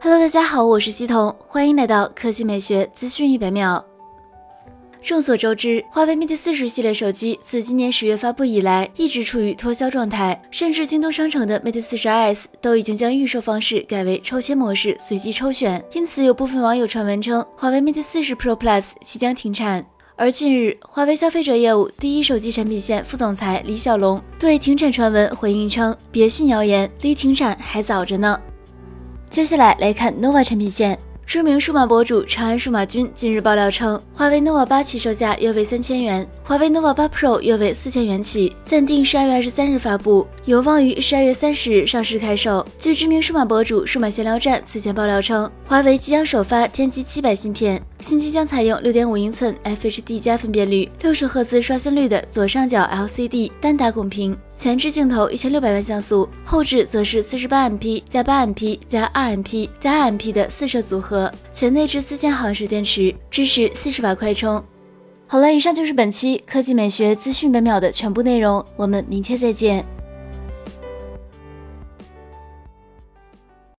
Hello，大家好，我是西彤，欢迎来到科技美学资讯一百秒。众所周知，华为 Mate 四十系列手机自今年十月发布以来，一直处于脱销状态，甚至京东商城的 Mate 四十 S 都已经将预售方式改为抽签模式，随机抽选。因此，有部分网友传闻称，华为 Mate 四十 Pro Plus 即将停产。而近日，华为消费者业务第一手机产品线副总裁李小龙对停产传闻回应称：“别信谣言，离停产还早着呢。”接下来来看 nova 产品线。知名数码博主长安数码君近日爆料称，华为 nova 八起售价约为三千元，华为 nova 八 Pro 约为四千元起，暂定十二月二十三日发布，有望于十二月三十日上市开售。据知名数码博主数码闲聊站此前爆料称，华为即将首发天玑七百芯片，新机将采用六点五英寸 FHD 加分辨率、六十赫兹刷新率的左上角 LCD 单打孔屏。前置镜头一千六百万像素，后置则是四十八 MP 加八 MP 加二 MP 加二 MP 的四摄组合，全内置四千毫安时电池，支持四十瓦快充。好了，以上就是本期科技美学资讯每秒的全部内容，我们明天再见。